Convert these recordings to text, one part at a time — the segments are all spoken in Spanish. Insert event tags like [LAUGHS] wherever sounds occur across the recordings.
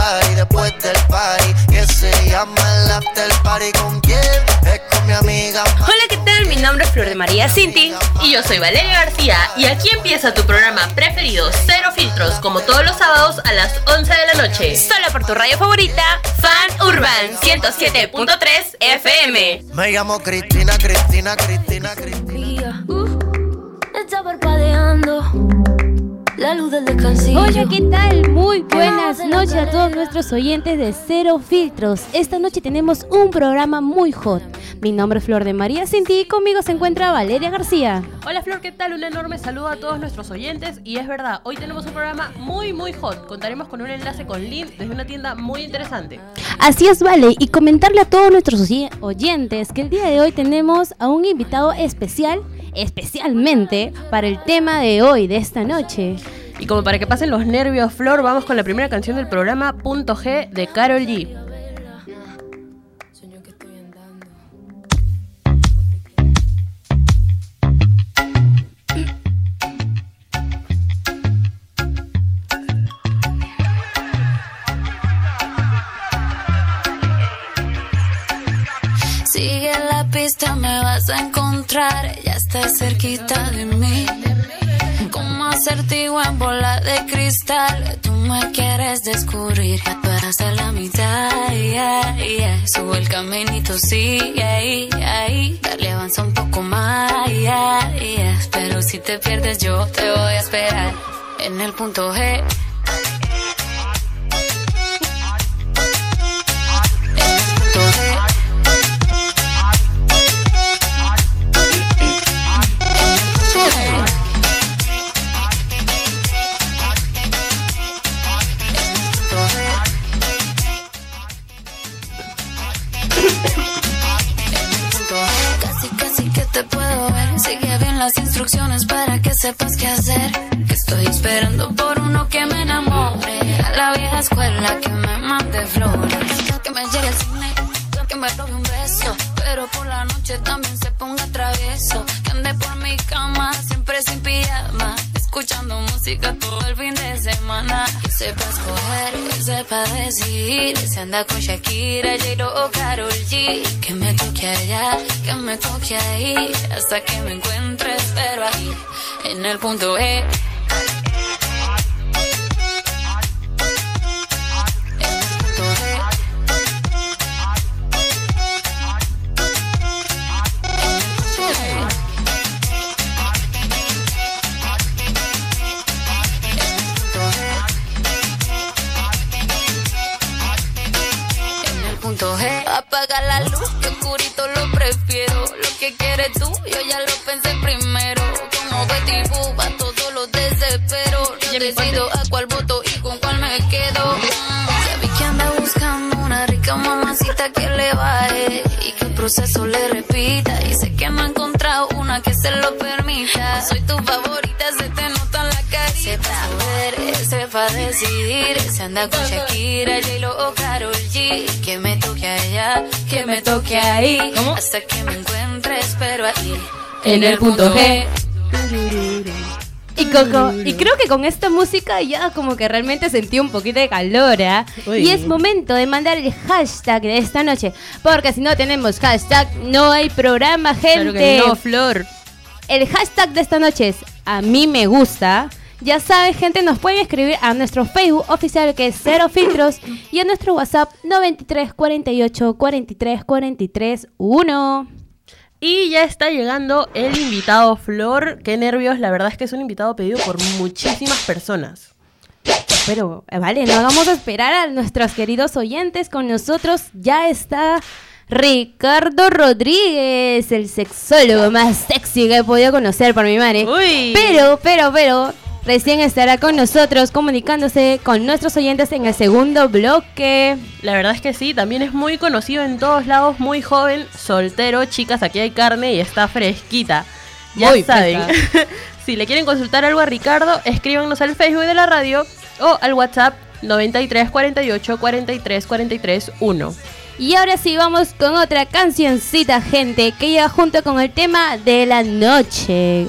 party después del party. Que se llama el after party. ¿Con quién? Es con mi amiga. Hola, ¿qué tal? Mi nombre es Flor de María Cinti. Y yo soy Valeria García. Y aquí empieza tu programa preferido, Cero Filtros, como todos los sábados a las 11 de la noche. Solo por tu radio favorita, Fan Urban 107.3 FM. Me llamo Cristina, Cristina, Cristina, Cristina. Está parpadeando la luz del descansillo. Hola, ¿qué tal? Muy buenas noches a todos nuestros oyentes de Cero Filtros. Esta noche tenemos un programa muy hot. Mi nombre es Flor de María Cinti y conmigo se encuentra Valeria García. Hola Flor, ¿qué tal? Un enorme saludo a todos nuestros oyentes. Y es verdad, hoy tenemos un programa muy, muy hot. Contaremos con un enlace con Lynn desde una tienda muy interesante. Así es, Vale, y comentarle a todos nuestros oy- oyentes que el día de hoy tenemos a un invitado especial, especialmente para el tema de hoy, de esta noche. Y como para que pasen los nervios, Flor, vamos con la primera canción del programa, Punto G, de Carol G. Sigue la pista, me vas a encontrar. Ya estás cerquita de mí. Acertijo en bola de cristal. Tú me quieres descubrir. Tú eras de la mitad. Yeah, yeah. Sube el caminito, sigue ahí, ahí. Dale, avanza un poco más. Yeah, yeah. Pero si te pierdes, yo te voy a esperar. En el punto G. sepas qué hacer. Que estoy esperando por uno que me enamore. A la vieja escuela que me mande flores. Que me llegue al cine, que me robe un beso. Pero por la noche también se ponga travieso. Que ande por mi cama, siempre sin pijama. Escuchando música todo el fin de semana. Que sepa escoger, que sepa decidir. Se anda con Shakira, J-Lo o Karol G. Que me toque allá, que me toque ahí. Hasta que me encuentres, pero ahí, en el punto E. En el punto G. Apaga la luz, que oscurito lo prefiero. Lo que quieres tú, yo ya lo sepa decidir. Se anda con Shakira, J-Lo o Karol G. Que me toque allá, que me toque ahí. Hasta que me encuentres, pero ahí. En el punto G. Y, Coco, y creo que con esta música ya como que realmente sentí un poquito de calor, ¿ah? Uy. Y es momento de mandar el hashtag de esta noche. Porque si no tenemos hashtag, no hay programa, gente. Claro que no, Flor. El hashtag de esta noche es a mí me gusta. Ya saben, gente, nos pueden escribir a nuestro Facebook oficial que es Cero Filtros y a nuestro WhatsApp 93 48 43 43 1. Y ya está llegando el invitado Flor. Qué nervios, la verdad es que es un invitado pedido por muchísimas personas. Pero, eh, vale, no vamos a esperar a nuestros queridos oyentes. Con nosotros ya está Ricardo Rodríguez, el sexólogo más sexy que he podido conocer por mi madre. Uy. Pero, pero, pero, recién estará con nosotros comunicándose con nuestros oyentes en el segundo bloque. La verdad es que sí, también es muy conocido en todos lados, muy joven, soltero, chicas, aquí hay carne y está fresquita. Ya Muy saben. [LAUGHS] si le quieren consultar algo a Ricardo, escríbanos al Facebook de la radio o al WhatsApp 93 48 43 43 1. Y ahora sí, vamos con otra cancioncita, gente, que llega junto con el tema de la noche.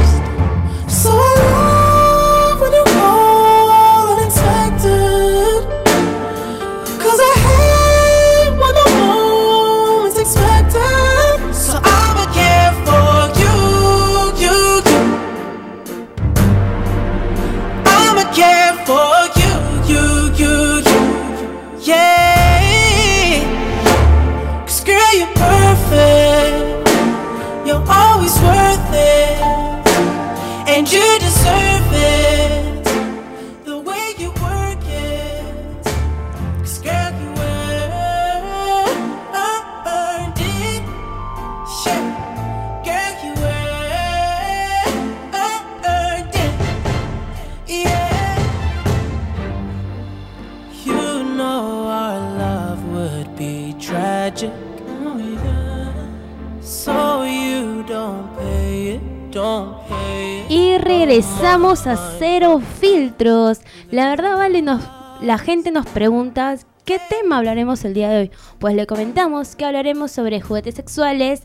Regresamos a Cero Filtros. La verdad, vale, nos, la gente nos pregunta qué tema hablaremos el día de hoy. Pues le comentamos que hablaremos sobre juguetes sexuales,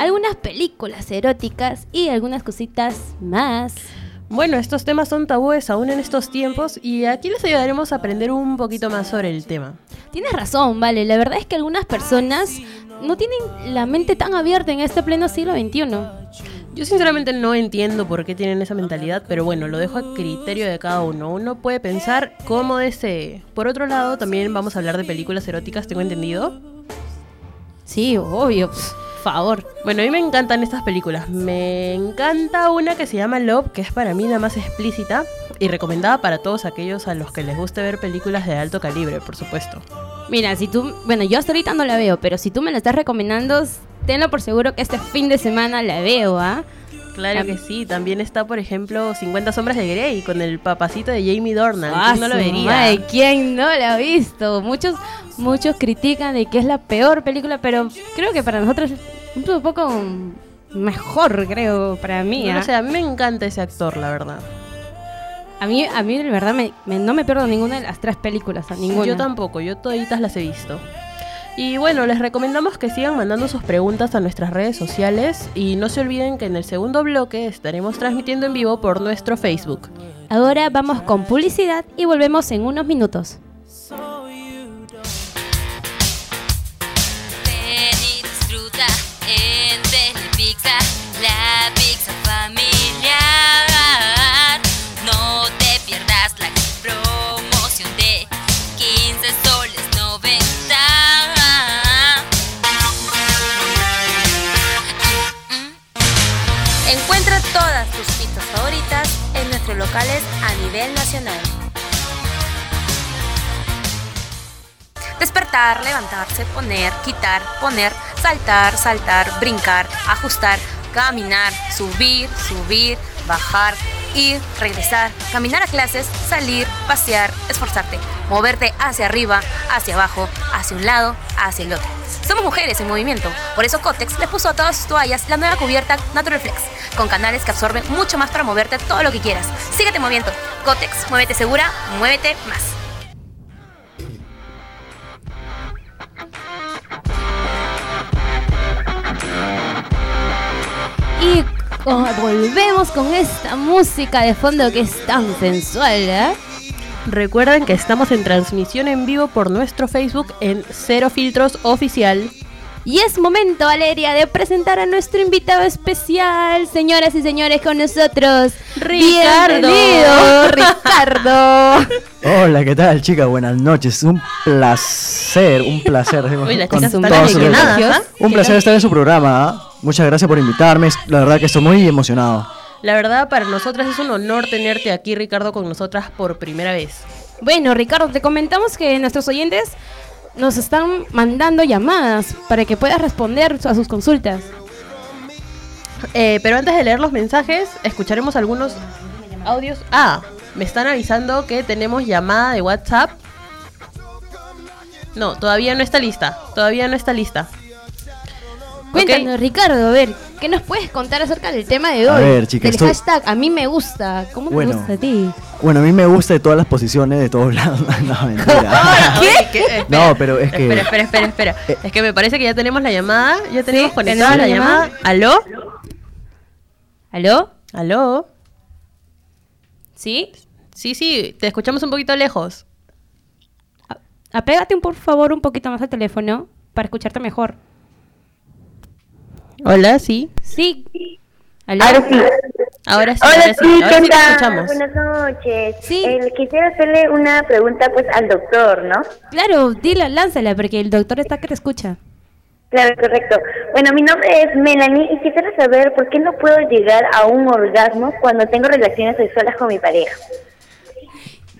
algunas películas eróticas y algunas cositas más. Bueno, estos temas son tabúes aún en estos tiempos y aquí les ayudaremos a aprender un poquito más sobre el tema. Tienes razón, vale. La verdad es que algunas personas no tienen la mente tan abierta en este pleno siglo XXI. Yo sinceramente no entiendo por qué tienen esa mentalidad, pero bueno, lo dejo a criterio de cada uno. Uno puede pensar cómo desee. Por otro lado, también vamos a hablar de películas eróticas, tengo entendido. Sí, obvio. pf, favor. Bueno, a mí me encantan estas películas. Me encanta una que se llama Love, que es para mí la más explícita y recomendada para todos aquellos a los que les guste ver películas de alto calibre, por supuesto. Mira, si tú, bueno, yo hasta ahorita no la veo, pero si tú me la estás recomendando, tenlo por seguro que este fin de semana la veo, ¿ah? Claro que sí, también está, por ejemplo, 50 sombras de Grey con el papacito de Jamie Dornan. Ah, ¿Quién no lo su vería? madre, ¿Quién no la ha visto? Muchos, muchos critican de que es la peor película, pero creo que para nosotros es un poco mejor, creo, para mí. No ¿ah? sé, a mí me encanta ese actor, la verdad. A mí, a mí de verdad me, me- no me pierdo ninguna de las tres películas, a ninguna. Yo tampoco, yo toditas las he visto. Y bueno, les recomendamos que sigan mandando sus preguntas a nuestras redes sociales y no se olviden que en el segundo bloque estaremos transmitiendo en vivo por nuestro Facebook. Ahora vamos con publicidad y volvemos en unos minutos. Ven y disfruta en a nivel nacional. Despertar, levantarse, poner, quitar, poner, saltar, saltar, brincar, ajustar, caminar, subir, subir, bajar, ir, regresar, caminar a clases, salir, pasear, esforzarte, moverte hacia arriba, hacia abajo, hacia un lado, hacia el otro. Somos mujeres en movimiento, por eso Cotex le puso a todas sus toallas la nueva cubierta Natural Flex, con canales que absorben mucho más para moverte todo lo que quieras. Síguete moviendo. Cotex, muévete segura, muévete más. Y oh, volvemos con esta música de fondo que es tan sensual, ¿eh? Recuerden que estamos en transmisión en vivo por nuestro Facebook en Cero Filtros Oficial. Y es momento, Valeria, de presentar a nuestro invitado especial, señoras y señores, con nosotros. Ricardo. Bienvenido, Ricardo. [LAUGHS] Hola, ¿qué tal, chicas? Buenas noches. Un placer, un placer. [LAUGHS] Uy, las. Un placer estar en su programa. Muchas gracias por invitarme. La verdad que estoy muy emocionado. La verdad, para nosotras es un honor tenerte aquí, Ricardo, con nosotras por primera vez. Bueno, Ricardo, te comentamos que nuestros oyentes nos están mandando llamadas para que puedas responder a sus consultas. Eh, pero antes de leer los mensajes, escucharemos algunos audios. Ah, me están avisando que tenemos llamada de WhatsApp. No, todavía no está lista. Todavía no está lista. Cuéntanos, Ricardo, a ver, ¿qué nos puedes contar acerca del tema de hoy? A ver, chicas, Del estoy- hashtag, a mí me gusta. ¿Cómo Bueno. te gusta a ti? Bueno, a mí me gusta de todas las posiciones, de todos [LAUGHS] lados. no, mentira. [LAUGHS] [LAUGHS] Espera, No, pero es que- Espera, espera, espera, espera. Eh. Es que me parece que ya tenemos la llamada. Ya tenemos conectada tenemos la la llamada. llamada. ¿Aló? ¿Aló? ¿Aló? ¿Sí? Sí, sí, te escuchamos un poquito lejos. Apégate un, por favor un poquito más al teléfono para escucharte mejor. Hola, sí. Sí. ¿Aló? Ahora sí. Ahora sí, Hola, ahora sí, sí, ahora ¿qué sí te tal? escuchamos. Buenas noches. Sí. Eh, quisiera hacerle una pregunta pues al doctor, ¿no? Claro, dila, lánzala, porque el doctor está que te escucha. Claro, correcto. Bueno, mi nombre es Melanie y quisiera saber por qué no puedo llegar a un orgasmo cuando tengo relaciones sexuales con mi pareja.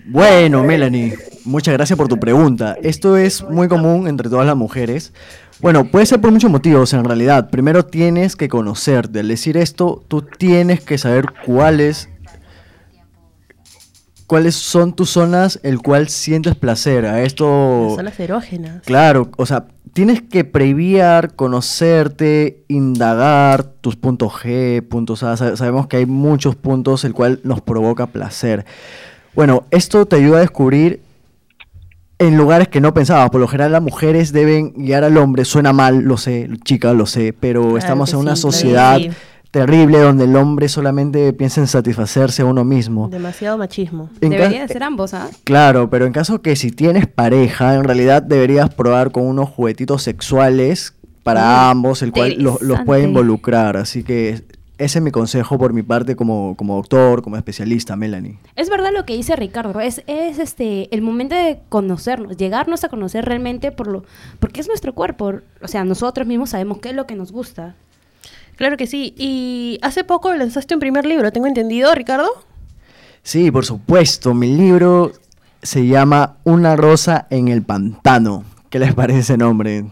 Bueno, Melanie, muchas gracias por tu pregunta. Esto es muy común entre todas las mujeres. Bueno, puede ser por muchos motivos en realidad. Primero tienes que conocerte. Al decir esto, tú tienes que saber cuáles cuáles son tus zonas el cual sientes placer. A esto Las zonas erógenas. Claro, o sea, tienes que previar, conocerte, indagar tus puntos G, puntos A. Sa- Sabemos que hay muchos puntos el cual nos provoca placer. Bueno, esto te ayuda a descubrir en lugares que no pensabas. Por lo general las mujeres deben guiar al hombre. Suena mal, lo sé, chica, lo sé, pero Claro estamos en una sí, sociedad sí. terrible donde el hombre solamente piensa en satisfacerse a uno mismo. Demasiado machismo. En Debería de ser ambos, ¿ah? Claro, pero en caso que si tienes pareja, en realidad deberías probar con unos juguetitos sexuales para Mm, ambos, el cual los, los puede involucrar. Así que ese es mi consejo por mi parte como, como doctor, como especialista, Melanie. Es verdad lo que dice Ricardo, es, es este el momento de conocernos, llegarnos a conocer realmente por lo, porque es nuestro cuerpo, o sea, nosotros mismos sabemos qué es lo que nos gusta. Claro que sí. Y hace poco lanzaste un primer libro, ¿tengo entendido, Ricardo? Sí, por supuesto, mi libro se llama Una rosa en el pantano. ¿Qué les parece ese nombre?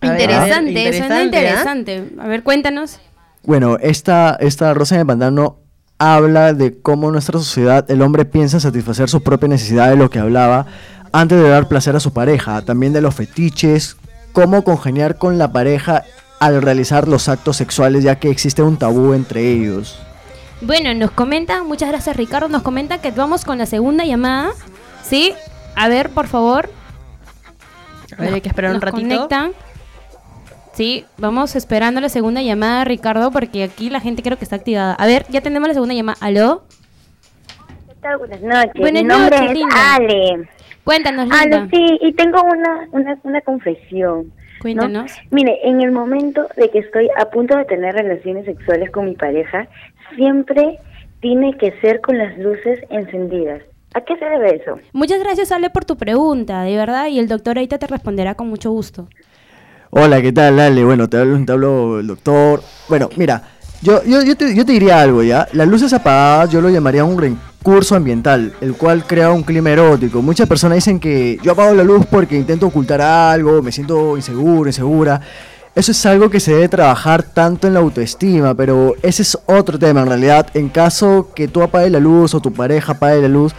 Interesante, suena interesante, ¿ah? interesante. A ver, cuéntanos. Bueno, esta, esta rosa en el pantano habla de cómo en nuestra sociedad el hombre piensa satisfacer sus propias necesidades, lo que hablaba, antes de dar placer a su pareja. También de los fetiches, cómo congeniar con la pareja al realizar los actos sexuales, ya que existe un tabú entre ellos. Bueno, nos comentan, muchas gracias Ricardo, nos comentan que vamos con la segunda llamada. ¿Sí? A ver, por favor. A ver, hay que esperar un ratito. conectan. Sí, vamos esperando la segunda llamada, Ricardo, porque aquí la gente creo que está activada. A ver, ya tenemos la segunda llamada. ¿Aló? ¿Qué tal? Buenas noches. Buenas mi nombre noches, es linda. Ale. Cuéntanos, Linda. Ale, sí, y tengo una, una, una confesión. ¿no? Cuéntanos. Mire, en el momento de que estoy a punto de tener relaciones sexuales con mi pareja, siempre tiene que ser con las luces encendidas. ¿A qué se debe eso? Muchas gracias, Ale, por tu pregunta, de verdad, y el doctor ahorita te responderá con mucho gusto. Hola, ¿qué tal, Ale? Bueno, te hablo, te hablo el doctor. Bueno, mira, yo, yo, yo, te, diría algo, ¿ya? Las luces apagadas yo lo llamaría un recurso ambiental, el cual crea un clima erótico. Muchas personas dicen que yo apago la luz porque intento ocultar algo, me siento inseguro, insegura. Eso es algo que se debe trabajar tanto en la autoestima, pero ese es otro tema en realidad. En caso que tú apagues la luz o tu pareja apague la luz,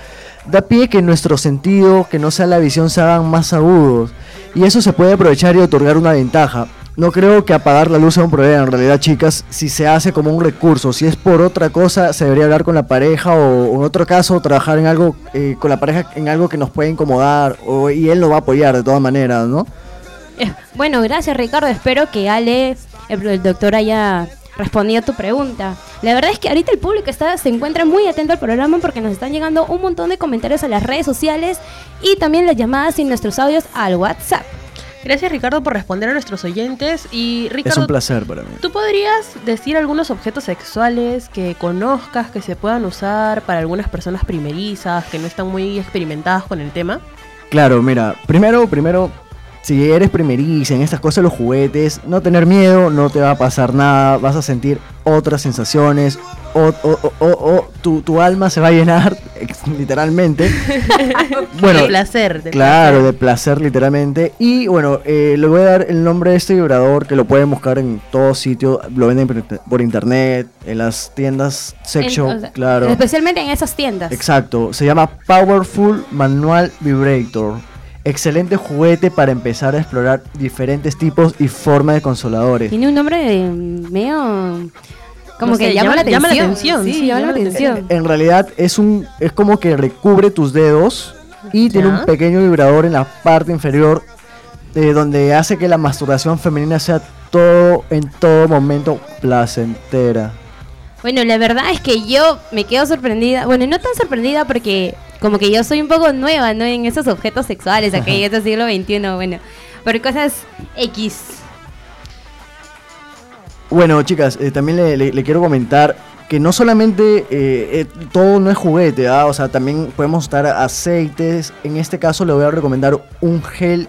da pie que nuestros sentidos, que no sea la visión, se hagan más agudos. Y eso se puede aprovechar y otorgar una ventaja. No creo que apagar la luz sea un problema en realidad, chicas, si se hace como un recurso. Si es por otra cosa, se debería hablar con la pareja o, en otro caso trabajar en algo eh, con la pareja en algo que nos puede incomodar o, y él lo va a apoyar de todas maneras, ¿no? Eh, bueno, gracias, Ricardo. Espero que Ale, el doctor, haya respondido a tu pregunta. La verdad es que ahorita el público está, se encuentra muy atento al programa porque nos están llegando un montón de comentarios a las redes sociales y también las llamadas y nuestros audios al WhatsApp. Gracias, Ricardo, por responder a nuestros oyentes. Y, Ricardo, es un placer para mí. ¿tú podrías decir algunos objetos sexuales que conozcas que se puedan usar para algunas personas primerizas, que no están muy experimentadas con el tema? Claro, mira, primero, primero, si eres primeriza en estas cosas, los juguetes, no tener miedo, no te va a pasar nada, vas a sentir otras sensaciones, o, o- o- o- o tu, tu alma se va a llenar, [LAUGHS] literalmente. [LAUGHS] bueno, de placer. de Claro, placer. de placer literalmente. Y bueno, eh, le voy a dar el nombre de este vibrador que lo pueden buscar en todo sitio. Lo venden por inter- por internet, en las tiendas sea, claro. Especialmente en esas tiendas. Exacto, se llama Powerful Manual Vibrator. Excelente juguete para empezar a explorar diferentes tipos y formas de consoladores. Tiene un nombre de medio... Como No que sé, llama, llama- la llama la atención. Sí, sí, llama la llama la atención. En realidad es un es como que recubre tus dedos y tiene un pequeño vibrador en la parte inferior eh, donde hace que la masturbación femenina sea todo en todo momento placentera. Bueno, la verdad es que yo me quedo sorprendida. Bueno, no tan sorprendida porque como que yo soy un poco nueva, ¿no? En esos objetos sexuales, aquí en este siglo XXI, bueno. Por cosas X. Bueno, chicas, eh, también le, le- le quiero comentar que no solamente eh, eh, todo no es juguete, ¿ah? o sea, también podemos usar aceites. En este caso le voy a recomendar un gel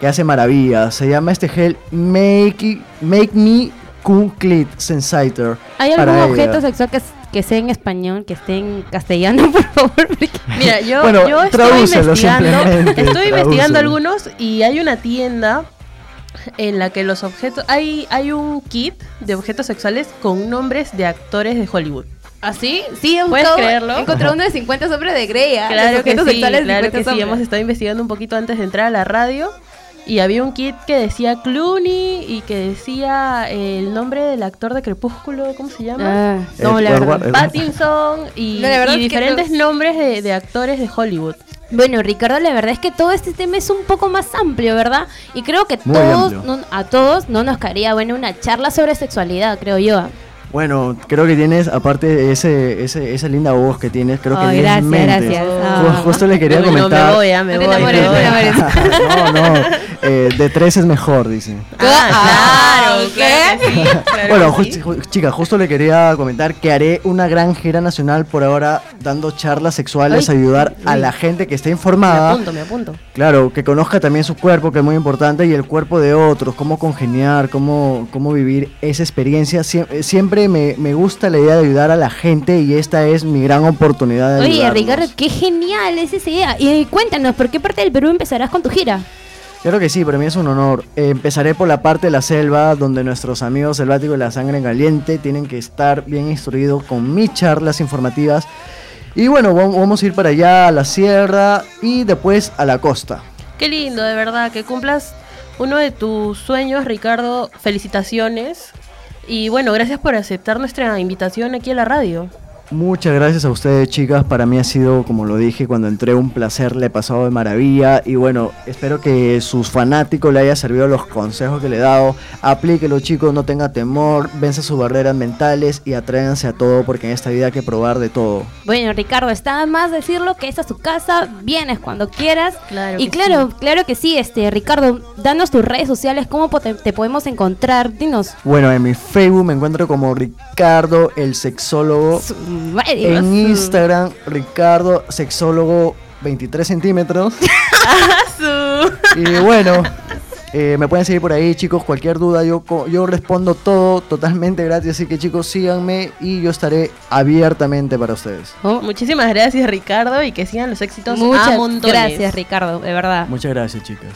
que hace maravillas. Se llama este gel Make, Make Me Cool Clit Sensator. ¿Hay algún objeto sexual que, que sea en español, que esté en castellano, [LAUGHS] por favor? Mira, yo, [LAUGHS] Bueno, yo estoy investigando, estoy investigando algunos y hay una tienda en la que los objetos hay hay un kit de objetos sexuales con nombres de actores de Hollywood. ¿Así? Sí, he ¿Puedes creerlo? he encontrado uno de 50 sombras de Grey. ¿ah? Los Claro que objetos sí, sexuales de claro 50 que sí. Hemos estado investigando un poquito antes de entrar a la radio y había un kit que decía Clooney y que decía el nombre del actor de Crepúsculo, ¿cómo se llama? Ah, no, la Edward- verdad. Pattinson y, No, la verdad y es que diferentes no- nombres de, de actores de Hollywood. Bueno, Ricardo, la verdad es que todo este tema es un poco más amplio, ¿verdad? Y creo que Muy todos, no- a todos no nos caería bueno una charla sobre sexualidad, creo yo. Bueno, creo que tienes, aparte de ese, ese, esa linda voz que tienes, creo que tienes gracias, mentes. gracias. Ju-. Justo le quería no, comentar. me voy. me voy. [LAUGHS] no, no, eh, de tres es mejor, dice. Ah, claro, ¿qué? sí, [LAUGHS] claro Bueno, ju- sí. ju- chica, justo le quería comentar que haré una gran gira nacional por ahora dando charlas sexuales, Ay, ayudar a la gente que esté Me informada. apunto, me apunto. Claro, que conozca también su cuerpo, que es muy importante, y el cuerpo de otros, cómo congeniar, cómo, cómo vivir esa experiencia. Sie- eh, siempre me, me gusta la idea de ayudar a la gente y esta es mi gran oportunidad de Oye. Ricardo, qué genial es esa idea. Y cuéntanos, ¿por qué parte del Perú empezarás con tu gira? Claro que sí, para mí es un honor. Empezaré por la parte de la selva, donde nuestros amigos selváticos de la sangre en caliente tienen que estar bien instruidos con mis charlas informativas. Y bueno, vam- vamos a ir para allá, a la sierra y después a la costa. Qué lindo, de verdad, que cumplas uno de tus sueños, Ricardo. Felicitaciones. Y bueno, gracias por aceptar nuestra invitación aquí a la radio. Muchas gracias a ustedes, chicas. Para mí ha sido, como lo dije, cuando entré un placer, le he pasado de maravilla. Y bueno, espero que sus fanáticos le haya servido los consejos que le he dado. Aplíquelo, chicos, no tenga temor, vence sus barreras mentales y atrévanse a todo, porque en esta vida hay que probar de todo. Bueno, Ricardo, está más decirlo que esta es tu casa, vienes cuando quieras. Claro y claro, sí. claro que sí, este Ricardo, danos tus redes sociales, cómo te, te podemos encontrar, dinos. Bueno, en mi Facebook me encuentro como Ricardo el sexólogo. Su-. En Instagram, Ricardo sexólogo 23 centímetros. [LAUGHS] y bueno, eh, me pueden seguir por ahí, chicos. Cualquier duda, yo, yo respondo todo totalmente gratis. Así que, chicos, síganme y yo estaré abiertamente para ustedes. Oh, Muchísimas gracias, Ricardo, y que sigan los éxitos a Muchas montones. gracias, Ricardo, de verdad. Muchas gracias, chicas.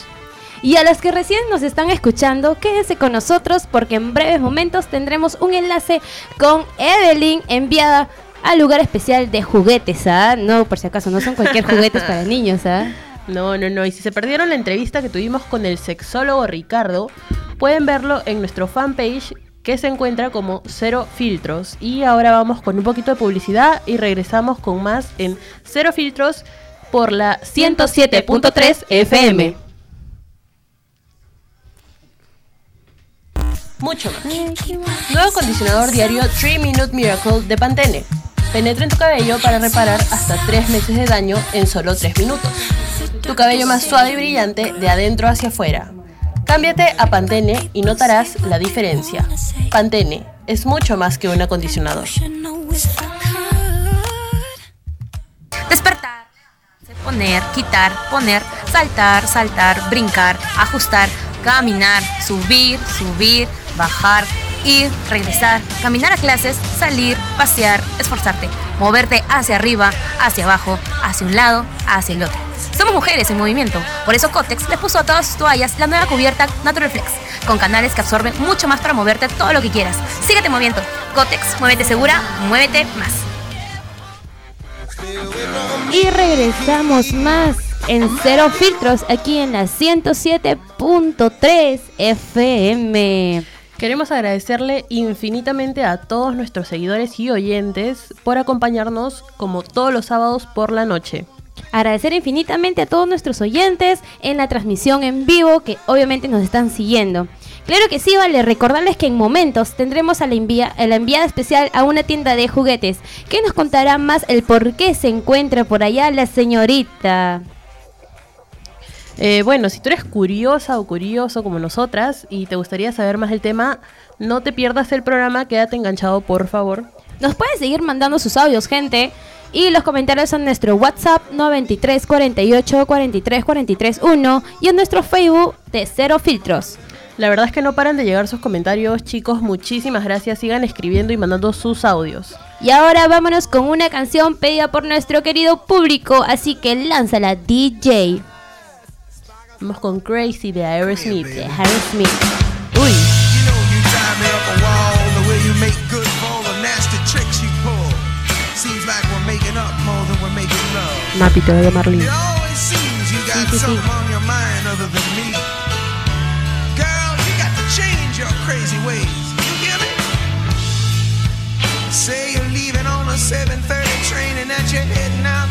Y a los que recién nos están escuchando, quédense con nosotros porque en breves momentos tendremos un enlace con Evelyn enviada al lugar especial de juguetes, ¿ah? No, por si acaso, no son cualquier juguetes [LAUGHS] para niños, ¿ah? No, no, no. Y si se perdieron la entrevista que tuvimos con el sexólogo Ricardo, pueden verlo en nuestro fanpage que se encuentra como Cero Filtros. Y ahora vamos con un poquito de publicidad y regresamos con más en Cero Filtros por la 107.3 FM. Mucho más. Nuevo acondicionador diario 3 Minute Miracle de Pantene. Penetra en tu cabello para reparar hasta 3 meses de daño en solo 3 minutos. Tu cabello más suave y brillante de adentro hacia afuera. Cámbiate a Pantene y notarás la diferencia. Pantene es mucho más que un acondicionador. Despertar. Poner, quitar, poner, saltar, saltar, brincar, ajustar, caminar, subir, subir, bajar, ir, regresar, caminar a clases, salir, pasear, esforzarte, moverte hacia arriba, hacia abajo, hacia un lado, hacia el otro. Somos mujeres en movimiento, por eso Cotex les puso a todas sus toallas la nueva cubierta Natural Flex, con canales que absorben mucho más para moverte todo lo que quieras. Síguete moviendo. Cotex, muévete segura, muévete más. Y regresamos más en Cero Filtros aquí en la 107.3 FM. Queremos agradecerle infinitamente a todos nuestros seguidores y oyentes por acompañarnos como todos los sábados por la noche. Agradecer infinitamente a todos nuestros oyentes en la transmisión en vivo que obviamente nos están siguiendo. Claro que sí, vale. Recordarles que en momentos tendremos a la, envía- enviada especial a una tienda de juguetes que nos contará más el por qué se encuentra por allá la señorita. Eh, bueno, si tú eres curiosa o curioso como nosotras y te gustaría saber más del tema, no te pierdas el programa, quédate enganchado por favor. Nos pueden seguir mandando sus audios, gente. Y los comentarios en nuestro WhatsApp 93 48 43 43 1 y en nuestro Facebook de Cero Filtros. La verdad es que no paran de llegar sus comentarios, chicos, muchísimas gracias, sigan escribiendo y mandando sus audios. Y ahora vámonos con una canción pedida por nuestro querido público, así que lánzala DJ Vamos con Crazy de Aerosmith. de Harry Smith. Uy, You know you drive me up a wall the way you make good for all the nasty tricks you pull. Seems like we're making up more than we're making love. Mapi, te voy a Marlene. It always seems you got sí, sí. something on your mind other than me. Girl, you got to change your crazy ways. You hear me? Say you're leaving on a 7:30 train and that you're heading out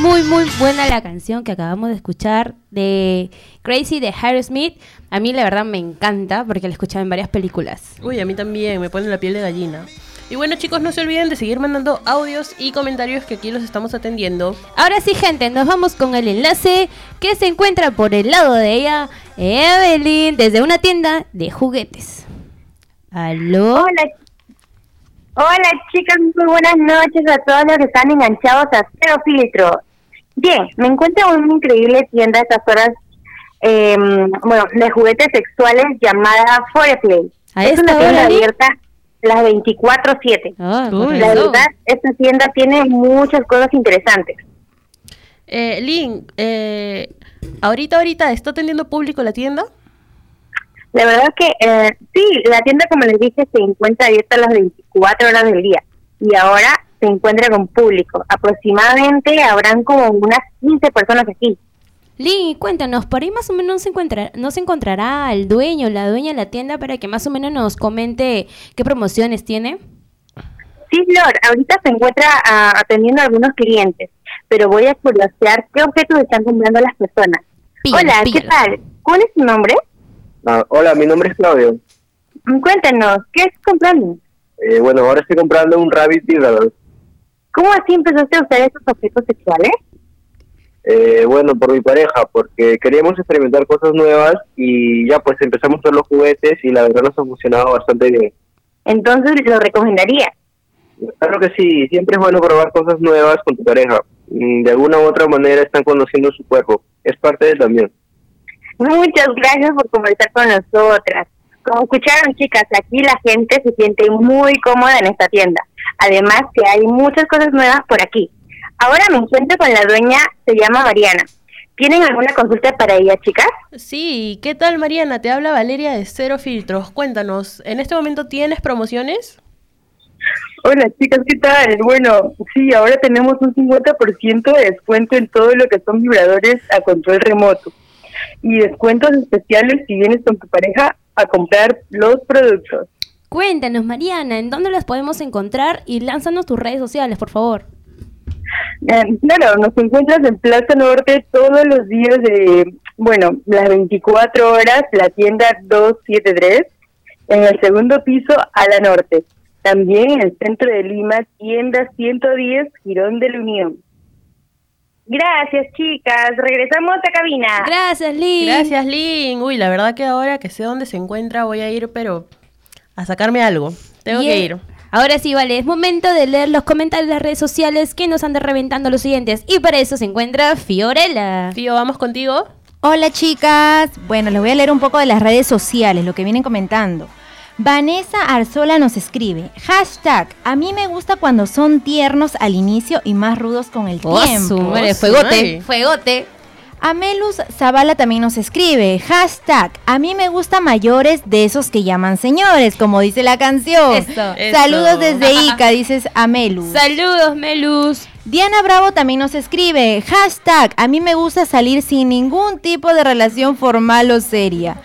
muy, muy buena la canción que acabamos de escuchar de Crazy de Harry Smith. A mí la verdad me encanta porque la he escuchado en varias películas. Uy, a mí también, me pone la piel de gallina. Y bueno chicos, no se olviden de seguir mandando audios y comentarios que aquí los estamos atendiendo. Ahora sí, gente, nos vamos con el enlace que se encuentra por el lado de ella, Evelyn, desde una tienda de juguetes. ¿Aló? Hola, hola chicas, muy buenas noches a todos los que están enganchados a Cero Filtro. Bien, me encuentro en una increíble tienda a estas horas, eh, bueno, de juguetes sexuales llamada Foreplay. ¿A es una tienda abierta las 24/7. Ah, La verdad, esta tienda tiene muchas cosas interesantes. Eh, Lin, eh, ahorita, ahorita, ¿está atendiendo público la tienda? La verdad que eh, sí, la tienda, como les dije, se encuentra abierta las 24 horas del día y ahora se encuentra con público. Aproximadamente habrán como unas 15 personas aquí. Lin, cuéntanos, por ahí más o menos se encuentra, no se encontrará el dueño, la dueña de la tienda para que más o menos nos comente qué promociones tiene. Sí, Flor, ahorita se encuentra ah, atendiendo a algunos clientes, pero voy a curiosear qué objetos están comprando las personas. Hola, ¿qué tal? ¿Cuál es su nombre? Ah, hola, mi nombre es Claudio. Cuéntanos, ¿qué estás comprando? Eh, bueno, ahora estoy comprando un Rabbit Vibrador. ¿Cómo así empezaste a usar estos objetos sexuales? Eh, bueno, por mi pareja, porque queríamos experimentar cosas nuevas y ya pues empezamos con los juguetes y la verdad nos ha funcionado bastante bien. Entonces lo recomendaría. Claro que sí, siempre es bueno probar cosas nuevas con tu pareja. Mm, De alguna u otra manera están conociendo su cuerpo. Es parte de también. Muchas gracias por conversar con nosotras. Como escucharon, chicas, aquí la gente se siente muy cómoda en esta tienda. Además que hay muchas cosas nuevas por aquí. Ahora me encuentro con la dueña, se llama Mariana. ¿Tienen alguna consulta para ella, chicas? Sí, ¿qué tal Mariana? Te habla Valeria de Cero Filtros. Cuéntanos, ¿en este momento tienes promociones? Hola chicas, ¿qué tal? Bueno, sí, ahora tenemos un 50% de descuento en todo lo que son vibradores a control remoto. Y descuentos especiales si vienes con tu pareja a comprar los productos. Cuéntanos, Mariana, ¿en dónde las podemos encontrar? Y lánzanos tus redes sociales, por favor. Eh, claro, nos encuentras en Plaza Norte todos los días de, bueno, las 24 horas, la tienda 273, en el segundo piso a la norte. También en el centro de Lima, tienda 110, Girón de la Unión. Gracias, chicas. Regresamos a cabina. Gracias, Lin. Gracias, Lin. Uy, la verdad que ahora que sé dónde se encuentra voy a ir, pero a sacarme algo. Tengo que ir. Ahora sí, vale, es momento de leer los comentarios de las redes sociales que nos andan reventando los siguientes. Y para eso se encuentra Fiorella. Fío, vamos contigo. Hola chicas, bueno, les voy a leer un poco de las redes sociales, lo que vienen comentando. Vanessa Arzola nos escribe, hashtag, a mí me gusta cuando son tiernos al inicio y más rudos con el Oh, tiempo. su madre, Oh, fuegote, fuegote. Amelus Zavala también nos escribe, hashtag, a mí me gusta mayores de esos que llaman señores, como dice la canción. Eso. Eso. Saludos desde [LAUGHS] Ica, dices Amelus. Saludos, Melus. Diana Bravo también nos escribe, hashtag, a mí me gusta salir sin ningún tipo de relación formal o seria.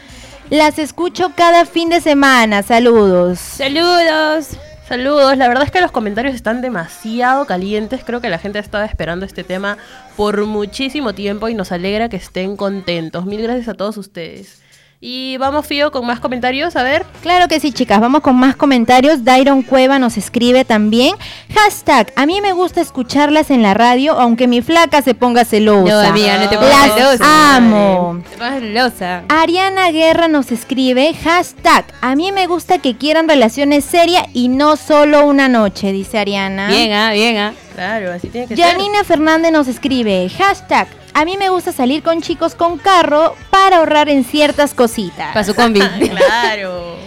Las escucho cada fin de semana, saludos. Saludos. Saludos, la verdad es que los comentarios están demasiado calientes, creo que la gente estaba esperando este tema por muchísimo tiempo y nos alegra que estén contentos. Mil gracias a todos ustedes. Y vamos, Fío, con más comentarios, a ver. Claro que sí, chicas, vamos con más comentarios. Dairon Cueva nos escribe también, hashtag, a mí me gusta escucharlas en la radio, aunque mi flaca se ponga celosa. No, amiga, no te pongas Las celosa. amo. Te celosa. Ariana Guerra nos escribe, hashtag, a mí me gusta que quieran relaciones serias y no solo una noche, dice Ariana. Bien, ah, bien, ah. Claro, así tiene que ser. Janina Fernández nos escribe, hashtag, a mí me gusta salir con chicos con carro para ahorrar en ciertas cositas. Para su combi. [LAUGHS] Claro.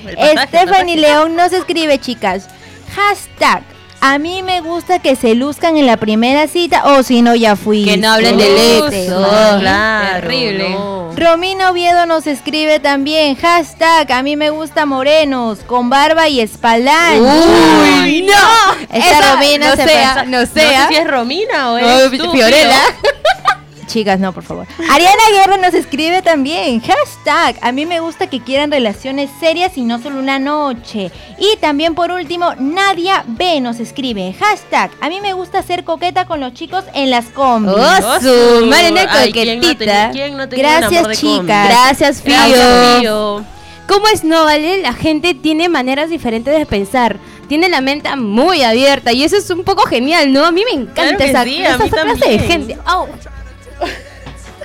Stephanie. León nos escribe, chicas, hashtag, a mí me gusta que se luzcan en la primera cita o si no ya fui. Que no hablen del ex. Oh, Claro, Terrible. no. Romina Oviedo nos escribe también, hashtag, a mí me gusta morenos, con barba y espaldán. Uy, no. Esa Esa Romina no se sea, pasa- no No sea. sé si es Romina o es tú, Fiorella. [LAUGHS] Chicas, no, por favor. Ariana Guerra nos escribe también, hashtag, a mí me gusta que quieran relaciones serias y no solo una noche. Y también por último, Nadia B nos escribe, hashtag, a mí me gusta ser coqueta con los chicos en las combis. Oh, su madre una Ay, ¿quién no coquetita. tenía- quién no tenía un Gracias, chicas. Gracias, Fío. Gracias, Fío. ¿Cómo es no, vale? La gente tiene maneras diferentes de pensar. tiene la mente muy abierta y eso es un poco genial, ¿no? A mí me encanta Claro esa, sí, esa clase de gente. Au.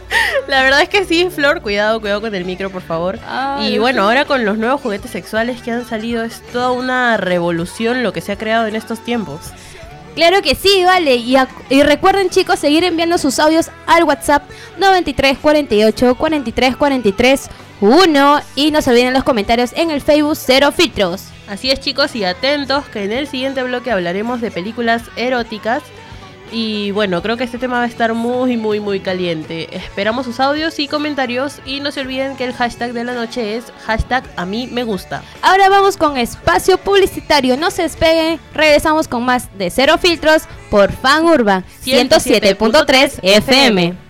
[LAUGHS] La verdad es que sí, Flor, cuidado, cuidado con el micro, por favor. Ay, y bueno, ahora con los nuevos juguetes sexuales que han salido, es toda una revolución lo que se ha creado en estos tiempos. Claro que sí, vale. Y recuerden, chicos, seguir enviando sus audios al WhatsApp 93 48 43 43 1. Y no se olviden los comentarios en el Facebook Cero Filtros. Así es, chicos, y atentos que en el siguiente bloque hablaremos de películas eróticas. Y bueno, creo que este tema va a estar muy, muy, muy caliente. Esperamos sus audios y comentarios. Y no se olviden que el hashtag de la noche es hashtag a mí me gusta. Ahora vamos con espacio publicitario. No se despeguen. Regresamos con más de Cero Filtros por Fan Urban 107.3 FM.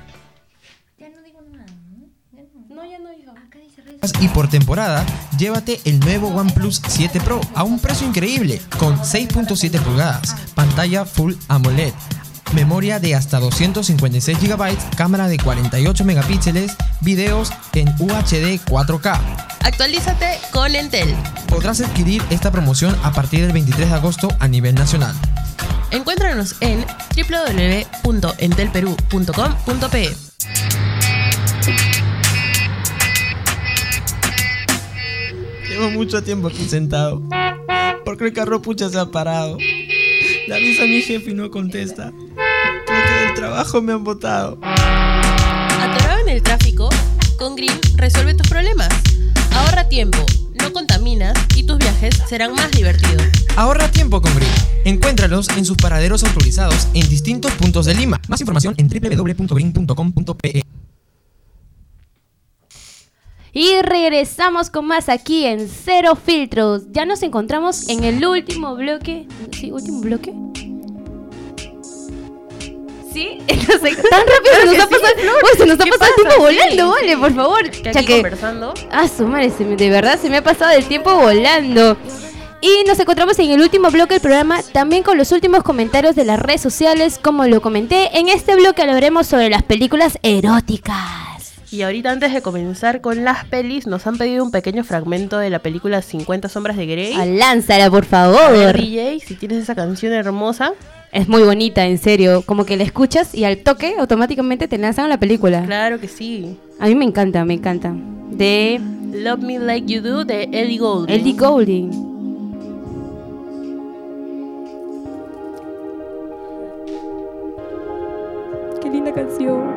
Y por temporada, llévate el nuevo OnePlus 7 Pro a un precio increíble, con 6.7 pulgadas, pantalla Full AMOLED, memoria de hasta 256 GB, cámara de 48 megapíxeles, videos en UHD 4K. Actualízate con Entel. Podrás adquirir esta promoción a partir del 23 de agosto a nivel nacional. Encuéntranos en www.entelperú.com.pe. Llevo mucho tiempo aquí sentado. Porque el carro pucha se ha parado. Le avisa a mi jefe y no contesta. Creo que del trabajo me han botado. ¿Atorado en el tráfico? Con Green resuelve tus problemas. Ahorra tiempo, no contaminas y tus viajes serán más divertidos. Ahorra tiempo con Green. Encuéntralos en sus paraderos autorizados en distintos puntos de Lima. Más información en www.green.com.pe. Y regresamos con más aquí en Cero Filtros. Ya nos encontramos en el último bloque. ¿Sí? ¿Último bloque? ¿Sí? [LAUGHS] No sé, tan rápido se nos ha pasado, Uy, se nos ha ¿Qué pasado el tiempo volando, vale, por favor. Que Ya aquí que- conversando. Ah, su madre, se me- de verdad se me ha pasado el tiempo volando. Y nos encontramos en el último bloque del programa, también con los últimos comentarios de las redes sociales. Como lo comenté, en este bloque hablaremos sobre las películas eróticas. Y ahorita antes de comenzar con las pelis, nos han pedido un pequeño fragmento de la película 50 sombras de Grey. Lánzala, por A ver, favor. DJ, si tienes esa canción hermosa. Es muy bonita, en serio. Como que la escuchas y al toque automáticamente te lanzan a la película. Claro que sí. A mí me encanta, me encanta. De Love Me Like You Do de Ellie Goulding. Ellie Goulding. Qué linda canción.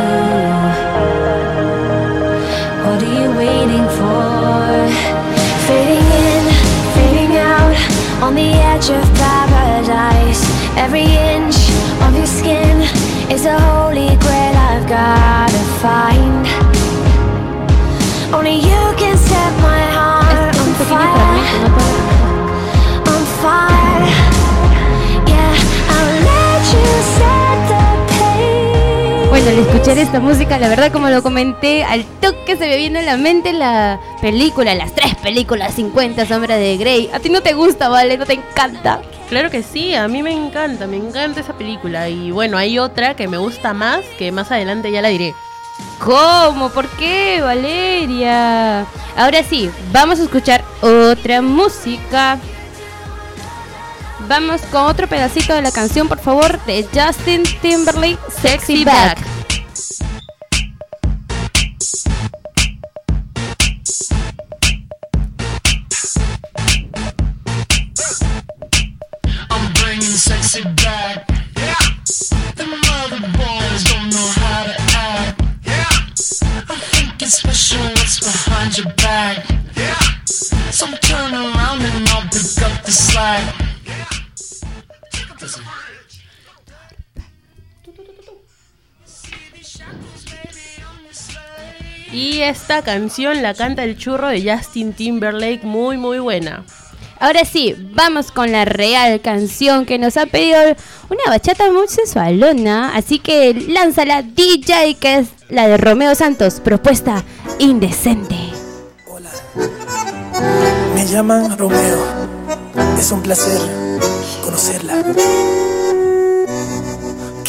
On the edge of paradise. Every inch of your skin is a holy grail I've gotta find. Only you can set my heart on fire. On fire. Bueno, al escuchar esta música, la verdad, como lo comenté, al toque se me viene a la mente la película, las tres películas 50 sombras de Grey. A ti no te gusta, ¿vale? No te encanta. Claro que sí, a mí me encanta, me encanta esa película. Y bueno, hay otra que me gusta más, que más adelante ya la diré. ¿Cómo? ¿Por qué, Valeria? Ahora sí, vamos a escuchar otra música. Vamos con otro pedacito de la canción, por favor, de Justin Timberlake, Sexy Back. I'm bringing sexy back. Yeah. The mother boys don't know how to act. Yeah. I'm thinking special what's behind your back. Yeah. So turn around and I'll pick up the slack. Y esta canción la canta el churro de Justin Timberlake, muy muy buena. Ahora sí, vamos con la real canción que nos ha pedido una bachata muy sensualona. Así que lánzala DJ, que es la de Romeo Santos, propuesta indecente. Me llaman Romeo. Es un placer conocerla.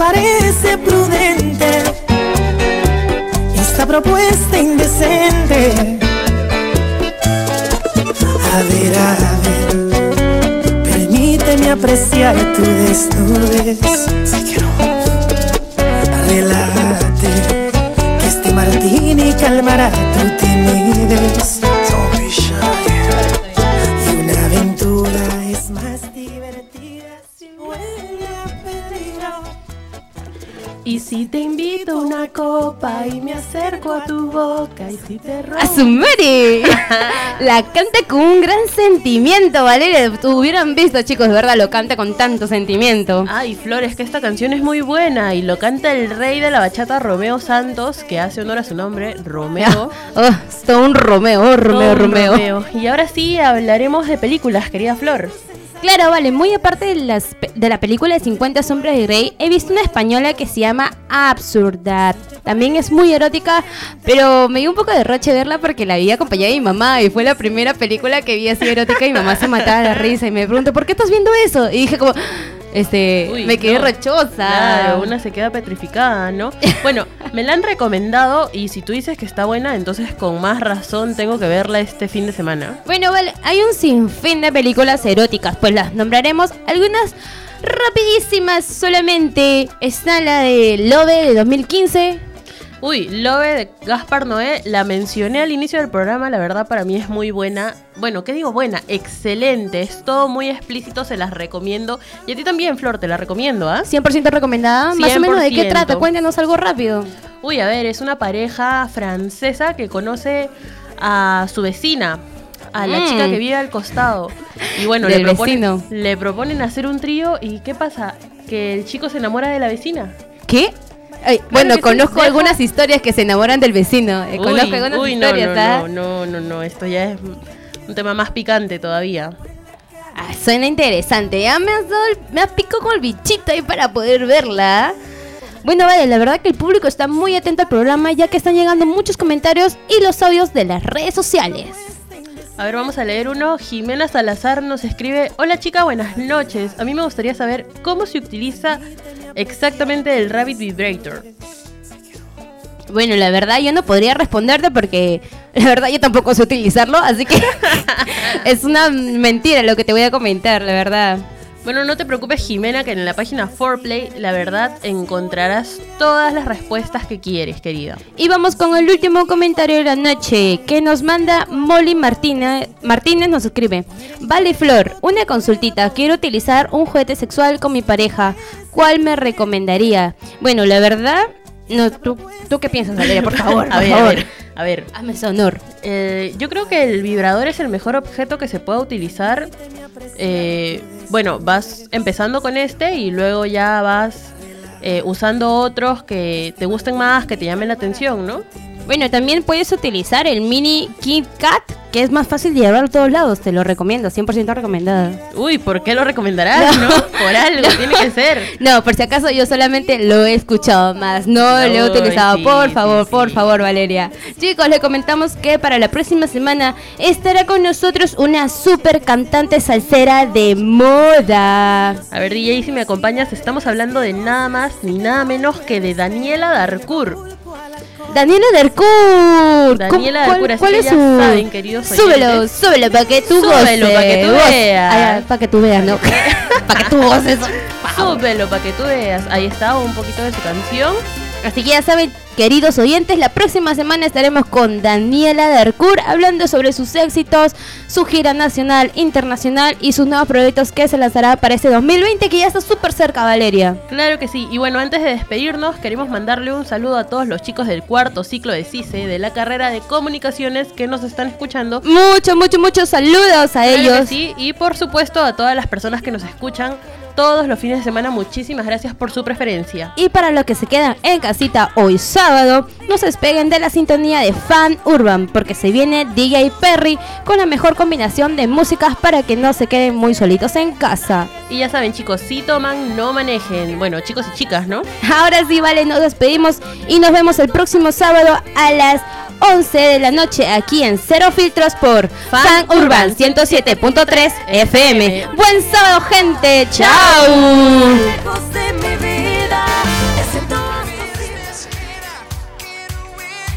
parece prudente esta propuesta indecente. A ver, a ver, permíteme apreciar tu desnudez. Si quiero, ¡Asumeri! [LAUGHS] La canta con un gran sentimiento, Valeria. Hubieran visto, chicos, de verdad, lo canta con tanto sentimiento. Ay, Flores, que esta canción es muy buena y lo canta el rey de la bachata, Romeo Santos, que hace honor a su nombre, Romeo. [LAUGHS] Oh, todo un Romeo, Romeo, un Romeo. Y ahora sí hablaremos de películas, querida Flor. Claro, vale, muy aparte de, las, de la película de 50 sombras de Grey, he visto una española que se llama Absurdad. También es muy erótica, pero me dio un poco de roche verla porque la vi acompañada de mi mamá y fue la primera película que vi así erótica y mi mamá se mataba de la risa y me preguntó, ¿por qué estás viendo eso? Y dije como, este, Uy, me quedé no. rochosa. Claro, una se queda petrificada, ¿no? [LAUGHS] Bueno, me la han recomendado y si tú dices que está buena, entonces con más razón tengo que verla este fin de semana. Bueno, vale, hay un sinfín de películas eróticas, pues las nombraremos algunas rapidísimas solamente. Está la de Love de 2015. Uy, Love de Gaspar Noé, la mencioné al inicio del programa, la verdad para mí es muy buena. Bueno, ¿qué digo buena? Excelente, es todo muy explícito, se las recomiendo. Y a ti también, Flor, te la recomiendo, ¿ah? 100% recomendada. Más o menos de qué 100%. trata, cuéntanos algo rápido. Uy, a ver, es una pareja francesa que conoce a su vecina, a la Mm. chica que vive al costado. Y bueno, le proponen, le proponen hacer un trío y ¿qué pasa? Que el chico se enamora de la vecina. ¿Qué? Ay, bueno, sí, conozco deja- algunas historias que se enamoran del vecino. Eh, conozco algunas uy, no, historias, no, ¿ah? no, no, no, no, esto ya es un tema más picante todavía. Ah, suena interesante. Ya me has dado, el- me has picado con el bichito ahí para poder verla. Bueno, vale, la verdad que el público está muy atento al programa ya que están llegando muchos comentarios y los audios de las redes sociales. A ver, vamos a leer uno. Jimena Salazar nos escribe, hola chica, buenas noches. A mí me gustaría saber cómo se utiliza exactamente el Rabbit Vibrator. Bueno, la verdad yo no podría responderte porque la verdad yo tampoco sé utilizarlo, así que [LAUGHS] es una mentira lo que te voy a comentar, la verdad. Bueno, no te preocupes Jimena, que en la página 4Play, la verdad, encontrarás todas las respuestas que quieres, querida. Y vamos con el último comentario de la noche que nos manda Molly Martínez. Martínez nos escribe: Vale, Flor, una consultita. Quiero utilizar un juguete sexual con mi pareja. ¿Cuál me recomendaría? Bueno, la verdad, no, ¿tú, ¿tú qué piensas, Valeria? Por favor, a [LAUGHS] por ver, favor. a ver, a ver. Hazme ese. Eh, yo creo que el vibrador es el mejor objeto que se pueda utilizar. Eh, bueno, vas empezando con este y luego ya vas eh, usando otros que te gusten más, que te llamen la atención, ¿no? Bueno, también puedes utilizar el mini Kit Kat que es más fácil de llevar a todos lados. Te lo recomiendo, 100% recomendada. Uy, ¿por qué lo recomendarás? No, por algo, [LAUGHS] tiene que ser. No, por si acaso yo solamente lo he escuchado más, no lo he utilizado. sí, por sí, favor, por favor, Valeria. Chicos, le comentamos que para la próxima semana estará con nosotros una super cantante salsera de moda. A ver, DJ, si me acompañas, estamos hablando de nada más ni nada menos que de Daniela Darcourt. Daniela Darcourt. Daniela ¿Cuál- Darcourt, así ¿Cuál que es ya su...? saben, queridos Súbelo, oyentes. súbelo para que tú Súbelo goces. pa' que tú veas. Para que [LAUGHS] tú veas, ¿no? para que tú goces. Súbelo para que tú veas. Ahí está un poquito de su canción. Así que ya saben, queridos oyentes, la próxima semana estaremos con Daniela Darcourt hablando sobre sus éxitos, su gira nacional, internacional y sus nuevos proyectos que se lanzará para este 2020 que ya está súper cerca, Valeria. Claro que sí. Y bueno, antes de despedirnos, queremos mandarle un saludo a todos los chicos del cuarto ciclo de CICE de la carrera de comunicaciones que nos están escuchando. Muchos, muchos, muchos saludos a Claro que ellos. sí, y por supuesto a todas las personas que nos escuchan todos los fines de semana, muchísimas gracias por su preferencia. Y para los que se quedan en casita hoy sábado, no se despeguen de la sintonía de Fan Urban, porque se viene DJ Perry con la mejor combinación de músicas para que no se queden muy solitos en casa. Y ya saben chicos, si toman, no manejen. Bueno, chicos y chicas, ¿no? Ahora sí, vale, nos despedimos y nos vemos el próximo sábado a las 11 de la noche aquí en Cero Filtros por Fan Urban 107.3 FM. Buen sábado, gente. Chao.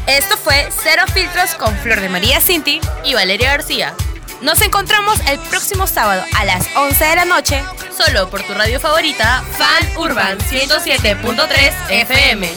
Esto fue Cero Filtros con Flor de María Cinti y Valeria García. Nos encontramos el próximo sábado a las 11 de la noche, solo por tu radio favorita, Fan Urban 107.3 FM.